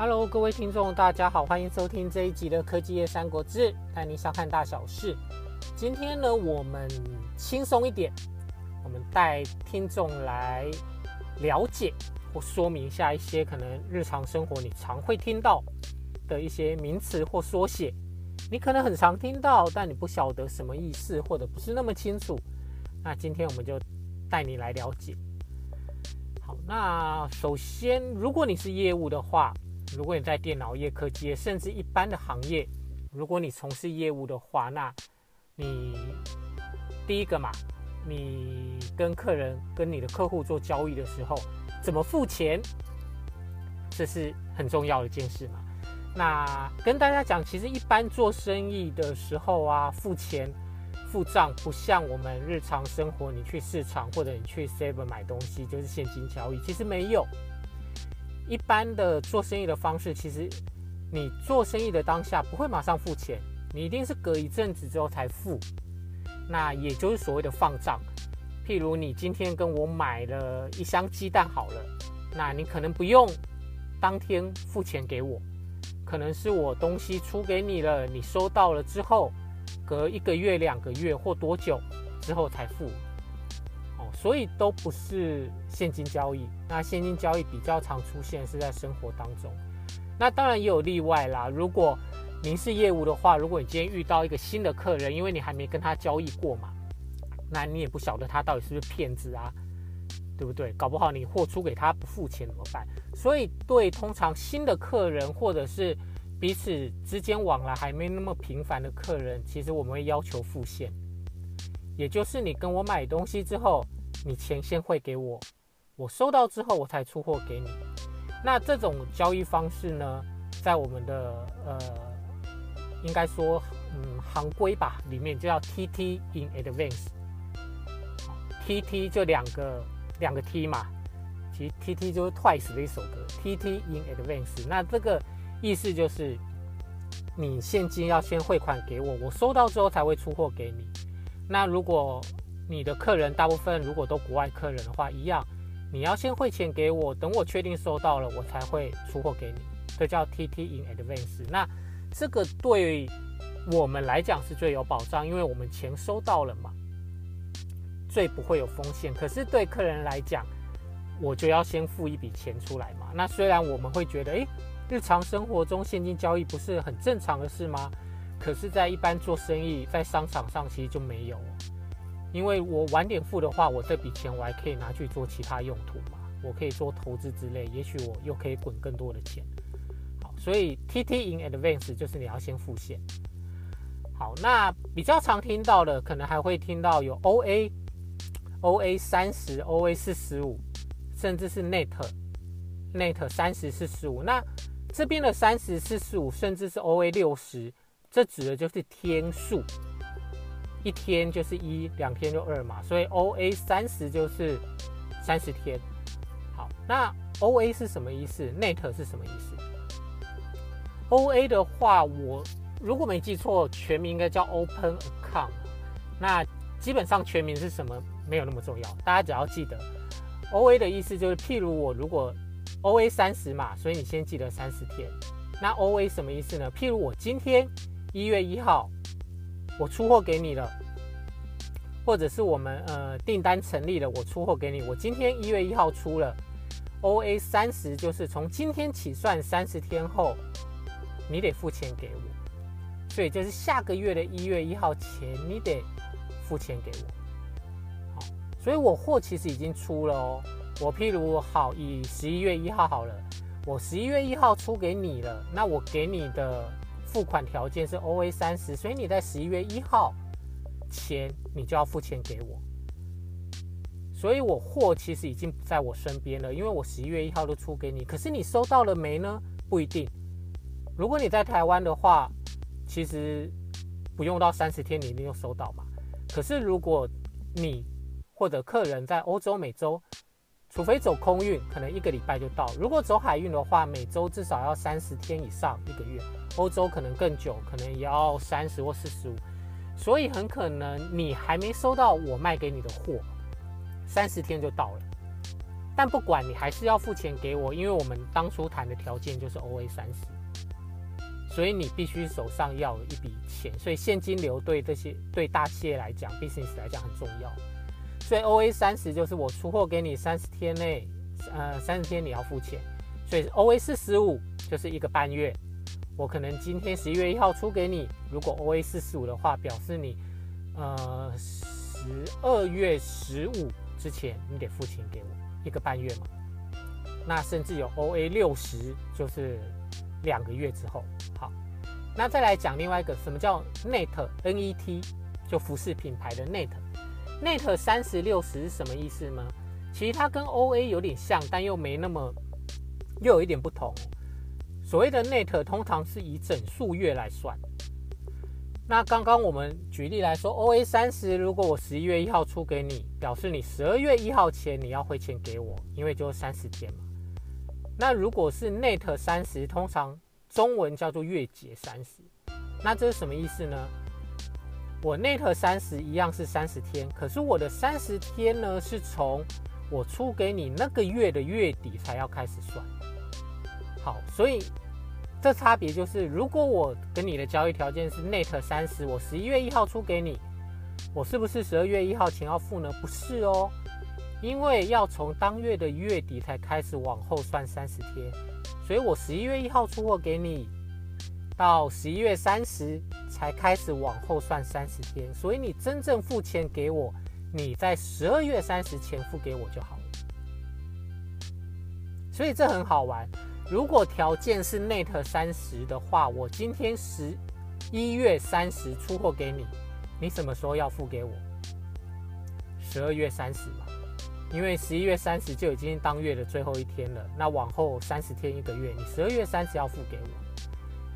Hello，各位听众，大家好，欢迎收听这一集的科技业三国志，带你小看大小事。今天呢，我们轻松一点，我们带听众来了解或说明一下一些可能日常生活你常会听到的一些名词或缩写，你可能很常听到，但你不晓得什么意思，或者不是那么清楚。那今天我们就带你来了解。好，那首先，如果你是业务的话，如果你在电脑业、科技业，甚至一般的行业，如果你从事业务的话，那你第一个嘛，你跟客人、跟你的客户做交易的时候，怎么付钱，这是很重要的一件事嘛。那跟大家讲，其实一般做生意的时候啊，付钱、付账不像我们日常生活，你去市场或者你去 Seven 买东西就是现金交易，其实没有。一般的做生意的方式，其实你做生意的当下不会马上付钱，你一定是隔一阵子之后才付。那也就是所谓的放账。譬如你今天跟我买了一箱鸡蛋好了，那你可能不用当天付钱给我，可能是我东西出给你了，你收到了之后，隔一个月、两个月或多久之后才付。所以都不是现金交易。那现金交易比较常出现是在生活当中。那当然也有例外啦。如果您是业务的话，如果你今天遇到一个新的客人，因为你还没跟他交易过嘛，那你也不晓得他到底是不是骗子啊，对不对？搞不好你货出给他不付钱怎么办？所以对通常新的客人或者是彼此之间往来还没那么频繁的客人，其实我们会要求付现，也就是你跟我买东西之后。你钱先汇给我，我收到之后我才出货给你。那这种交易方式呢，在我们的呃，应该说嗯行规吧里面就叫 TT in advance。TT 就两个两个 T 嘛，其实 TT 就是 Twice 的一首歌，TT in advance。那这个意思就是你现金要先汇款给我，我收到之后才会出货给你。那如果你的客人大部分如果都国外客人的话，一样，你要先汇钱给我，等我确定收到了，我才会出货给你。这叫 TT in advance。那这个对我们来讲是最有保障，因为我们钱收到了嘛，最不会有风险。可是对客人来讲，我就要先付一笔钱出来嘛。那虽然我们会觉得，诶，日常生活中现金交易不是很正常的事吗？可是，在一般做生意，在商场上其实就没有。因为我晚点付的话，我这笔钱我还可以拿去做其他用途嘛，我可以做投资之类，也许我又可以滚更多的钱。好，所以 TT in advance 就是你要先付现。好，那比较常听到的，可能还会听到有 OA、OA 三十、OA 四十五，甚至是 Net、Net 三十、四十五。那这边的三十、四十五，甚至是 OA 六十，这指的就是天数。一天就是一，两天就二嘛，所以 OA 三十就是三十天。好，那 OA 是什么意思？Net 是什么意思？OA 的话，我如果没记错，全名应该叫 Open Account。那基本上全名是什么没有那么重要，大家只要记得 OA 的意思就是，譬如我如果 OA 三十嘛，所以你先记得三十天。那 OA 什么意思呢？譬如我今天一月一号。我出货给你了，或者是我们呃订单成立了，我出货给你。我今天一月一号出了，OA 三十就是从今天起算三十天后，你得付钱给我，所以就是下个月的一月一号前你得付钱给我。好，所以我货其实已经出了哦。我譬如好以十一月一号好了，我十一月一号出给你了，那我给你的。付款条件是 OA 三十，所以你在十一月一号前，你就要付钱给我。所以我货其实已经不在我身边了，因为我十一月一号都出给你。可是你收到了没呢？不一定。如果你在台湾的话，其实不用到三十天，你一定就收到嘛。可是如果你或者客人在欧洲、美洲，除非走空运，可能一个礼拜就到；如果走海运的话，每周至少要三十天以上，一个月。欧洲可能更久，可能也要三十或四十五。所以很可能你还没收到我卖给你的货，三十天就到了。但不管你还是要付钱给我，因为我们当初谈的条件就是 OA 三十，所以你必须手上要一笔钱，所以现金流对这些对大企业来讲，business 来讲很重要。所以 OA 三十就是我出货给你三十天内，呃，三十天你要付钱，所以 OA 四十五就是一个半月。我可能今天十一月一号出给你，如果 OA 四十五的话，表示你呃十二月十五之前你得付钱给我。一个半月嘛，那甚至有 OA 六十，就是两个月之后。好，那再来讲另外一个，什么叫 Net N E T，就服饰品牌的 Net Net 三十六十是什么意思呢？其实它跟 OA 有点像，但又没那么，又有一点不同。所谓的 Net 通常是以整数月来算。那刚刚我们举例来说，OA 三十，如果我十一月一号出给你，表示你十二月一号前你要汇钱给我，因为就三十天嘛。那如果是 Net 三十，通常中文叫做月结三十，那这是什么意思呢？我 Net 三十一样是三十天，可是我的三十天呢，是从我出给你那个月的月底才要开始算。好，所以。这差别就是，如果我跟你的交易条件是 net 三十，我十一月一号出给你，我是不是十二月一号前要付呢？不是哦，因为要从当月的月底才开始往后算三十天，所以我十一月一号出货给你，到十一月三十才开始往后算三十天，所以你真正付钱给我，你在十二月三十前付给我就好了。所以这很好玩。如果条件是 net 三十的话，我今天十一月三十出货给你，你什么时候要付给我？十二月三十嘛，因为十一月三十就已经当月的最后一天了，那往后三十天一个月，你十二月三十要付给我。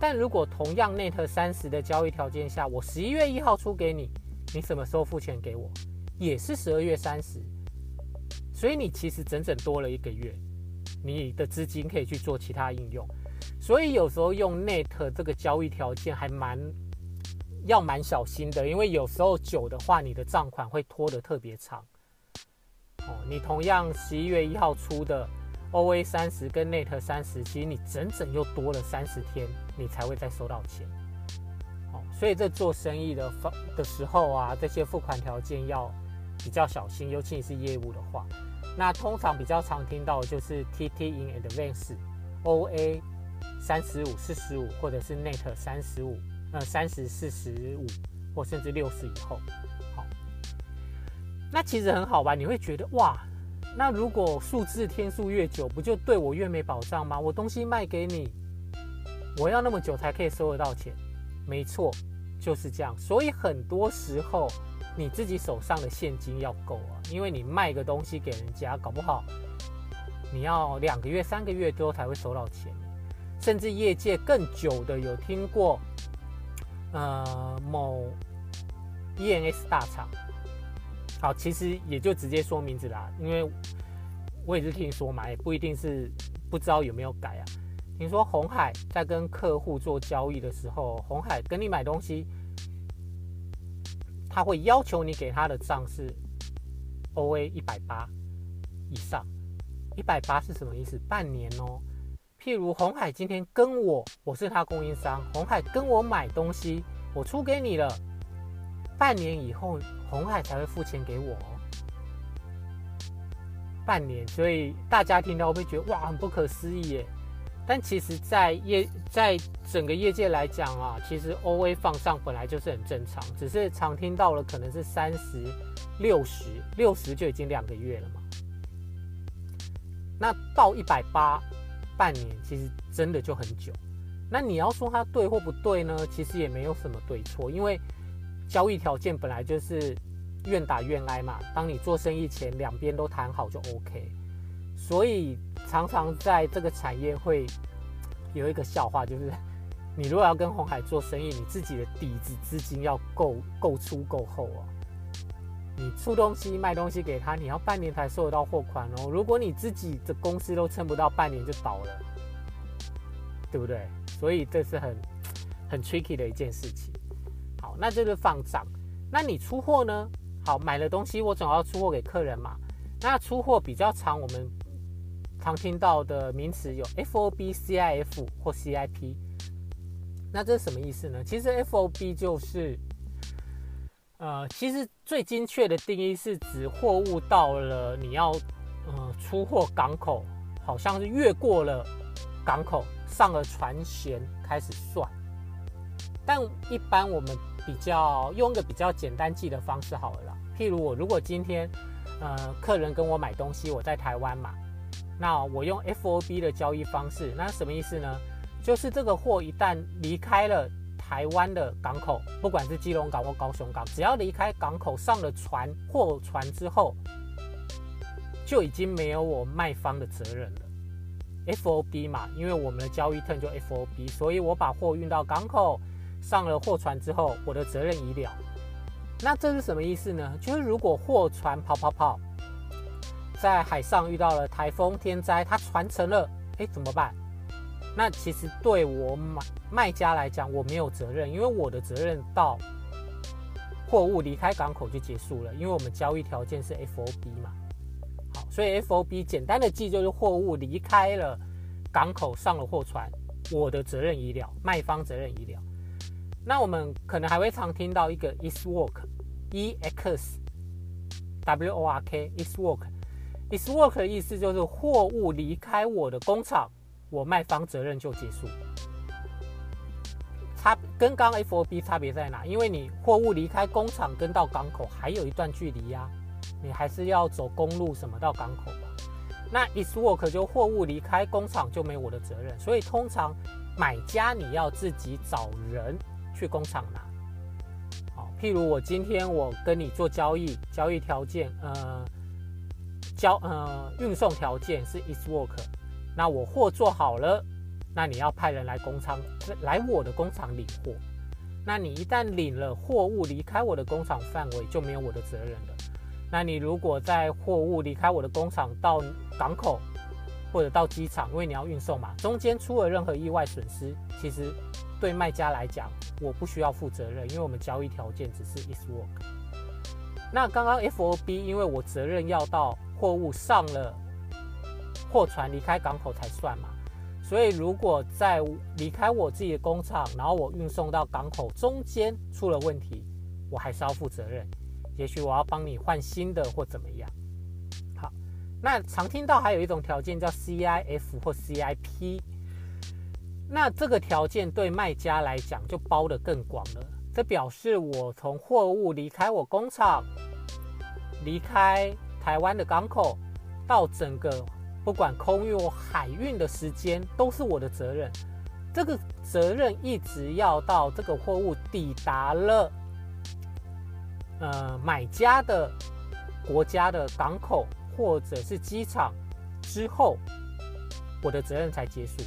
但如果同样 net 三十的交易条件下，我十一月一号出给你，你什么时候付钱给我？也是十二月三十，所以你其实整整多了一个月。你的资金可以去做其他应用，所以有时候用 net 这个交易条件还蛮要蛮小心的，因为有时候久的话，你的账款会拖得特别长。哦，你同样十一月一号出的 OA 三十跟 net 三十，其实你整整又多了三十天，你才会再收到钱。好，所以这做生意的方的时候啊，这些付款条件要比较小心，尤其你是业务的话。那通常比较常听到的就是 TT in advance、OA 三十五、四十五，或者是 Net 三十五、呃三十、四十五，或甚至六十以后。好，那其实很好吧，你会觉得哇，那如果数字天数越久，不就对我越没保障吗？我东西卖给你，我要那么久才可以收得到钱？没错，就是这样。所以很多时候。你自己手上的现金要够啊，因为你卖个东西给人家，搞不好你要两个月、三个月之后才会收到钱。甚至业界更久的有听过，呃，某 ENS 大厂，好，其实也就直接说名字啦，因为我也是听说嘛，也不一定是不知道有没有改啊。听说红海在跟客户做交易的时候，红海跟你买东西。他会要求你给他的账是 OA 一百八以上，一百八是什么意思？半年哦。譬如红海今天跟我，我是他供应商，红海跟我买东西，我出给你了，半年以后红海才会付钱给我。半年，所以大家听到会觉得哇，很不可思议耶？但其实，在业在整个业界来讲啊，其实 OA 放上本来就是很正常，只是常听到了可能是三十、六十、六十就已经两个月了嘛。那到一百八，半年其实真的就很久。那你要说它对或不对呢？其实也没有什么对错，因为交易条件本来就是愿打愿挨嘛。当你做生意前两边都谈好就 OK。所以常常在这个产业会有一个笑话，就是你如果要跟红海做生意，你自己的底子资金要够够粗够厚啊。你出东西卖东西给他，你要半年才收得到货款哦。如果你自己的公司都撑不到半年就倒了，对不对？所以这是很很 tricky 的一件事情。那就是放账。那你出货呢？好，买了东西我总要出货给客人嘛。那出货比较长，我们。常听到的名词有 FOB、CIF 或 CIP。那这是什么意思呢？其实 FOB 就是，呃，其实最精确的定义是指货物到了你要呃出货港口，好像是越过了港口，上了船舷开始算。但一般我们比较用一个比较简单记的方式好了啦。譬如我如果今天呃客人跟我买东西，我在台湾嘛，那我用 FOB 的交易方式，那什么意思呢？就是这个货一旦离开了台湾的港口，不管是基隆港或高雄港，只要离开港口上了船货船之后，就已经没有我卖方的责任了。FOB 嘛，因为我们的交易 term 就 FOB，所以我把货运到港口上了货船之后，我的责任已了。那这是什么意思呢？就是如果货船跑跑跑，在海上遇到了台风天灾，它船沉了，哎，怎么办？那其实对我买卖家来讲，我没有责任，因为我的责任到货物离开港口就结束了，因为我们交易条件是 FOB 嘛。好，所以 FOB 简单的记就是货物离开了港口上了货船，我的责任已了，卖方责任已了。那我们可能还会常听到一个 ex work，E X W O R K，ex work，ex work 的意思就是货物离开我的工厂。我卖方责任就结束，差跟刚 FOB 差别在哪？因为你货物离开工厂跟到港口还有一段距离呀，你还是要走公路什么到港口吧。那 ex work 就货物离开工厂就没我的责任，所以通常买家你要自己找人去工厂拿。好，譬如我今天我跟你做交易，交易条件呃交呃运送条件是 ex work。那我货做好了，那你要派人来工厂，来我的工厂领货。那你一旦领了货物离开我的工厂范围，就没有我的责任了。那你如果在货物离开我的工厂到港口或者到机场，因为你要运送嘛，中间出了任何意外损失，其实对卖家来讲，我不需要负责任，因为我们交易条件只是 ex work。那刚刚 FOB，因为我责任要到货物上了。货船离开港口才算嘛，所以如果在离开我自己的工厂，然后我运送到港口中间出了问题，我还是要负责任。也许我要帮你换新的或怎么样。好，那常听到还有一种条件叫 CIF 或 CIP，那这个条件对卖家来讲就包得更广了。这表示我从货物离开我工厂，离开台湾的港口到整个。不管空运或海运的时间都是我的责任，这个责任一直要到这个货物抵达了，呃，买家的国家的港口或者是机场之后，我的责任才结束。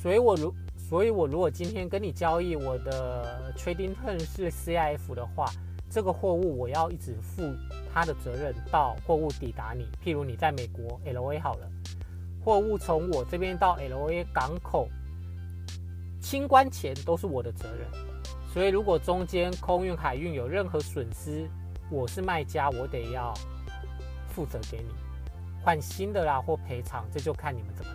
所以我如，所以我如果今天跟你交易，我的 trading term 是 CIF 的话。这个货物我要一直负他的责任到货物抵达你。譬如你在美国 LA 好了，货物从我这边到 LA 港口清关前都是我的责任。所以如果中间空运海运有任何损失，我是卖家，我得要负责给你换新的啦或赔偿，这就看你们怎么。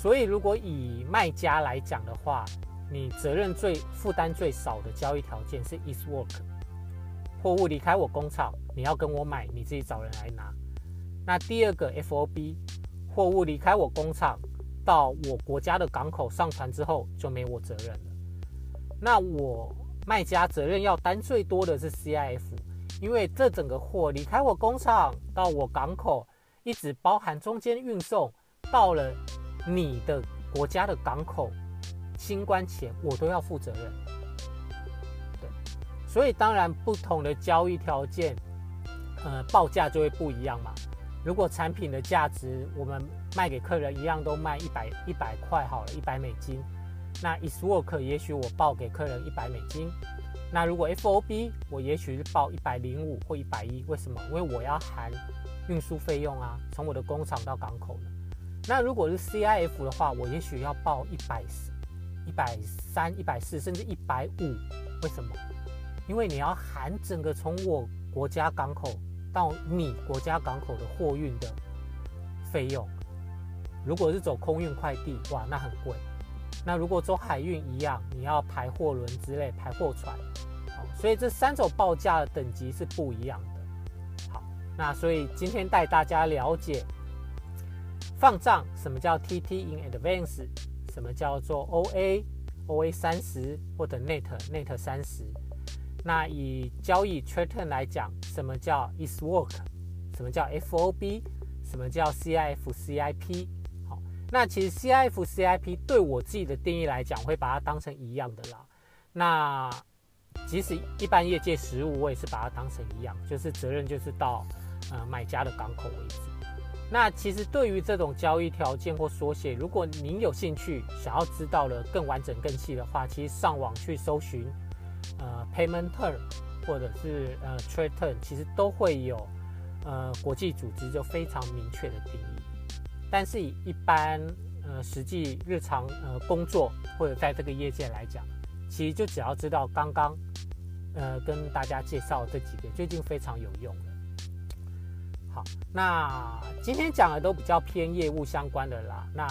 所以如果以卖家来讲的话。你责任最负担最少的交易条件是 ex work，货物离开我工厂，你要跟我买，你自己找人来拿。那第二个 FOB，货物离开我工厂到我国家的港口上船之后就没我责任了。那我卖家责任要担最多的是 CIF，因为这整个货离开我工厂到我港口，一直包含中间运送到了你的国家的港口。清关前我都要负责任，对，所以当然不同的交易条件，呃，报价就会不一样嘛。如果产品的价值我们卖给客人一样都卖一百一百块好了，一百美金，那 is work 也许我报给客人一百美金，那如果 FOB 我也许是报一百零五或一百一，为什么？因为我要含运输费用啊，从我的工厂到港口。那如果是 CIF 的话，我也许要报一百四。一百三、一百四，甚至一百五，为什么？因为你要含整个从我国家港口到你国家港口的货运的费用。如果是走空运快递，哇，那很贵。那如果走海运一样，你要排货轮之类、排货船，好，所以这三种报价的等级是不一样的。好，那所以今天带大家了解放账，什么叫 TT in advance，什么叫做 OA OA 三十或者 Net Net 三十。那以交易 treten 来讲，什么叫 is work，什么叫 FOB，什么叫 CIF CIP 好。那其实 CIF CIP 对我自己的定义来讲，会把它当成一样的啦。那即使一般业界实务，我也是把它当成一样，就是责任就是到呃买家的港口为止。那其实对于这种交易条件或缩写，如果您有兴趣想要知道了更完整更细的话，其实上网去搜寻呃 payment term 或者是呃 trade term，其实都会有呃国际组织就非常明确的定义。但是以一般呃实际日常呃工作或者在这个业界来讲，其实就只要知道刚刚呃跟大家介绍这几个就已经非常有用。好，那今天讲的都比较偏业务相关的啦，那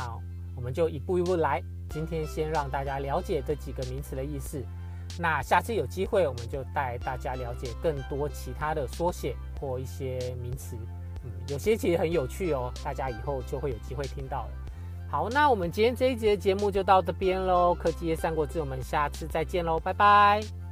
我们就一步一步来。今天先让大家了解这几个名词的意思，那下次有机会我们就带大家了解更多其他的缩写或一些名词。嗯，有些其实很有趣哦，大家以后就会有机会听到了。好，那我们今天这一集的节目就到这边喽。科技业三国志，我们下次再见喽，拜拜。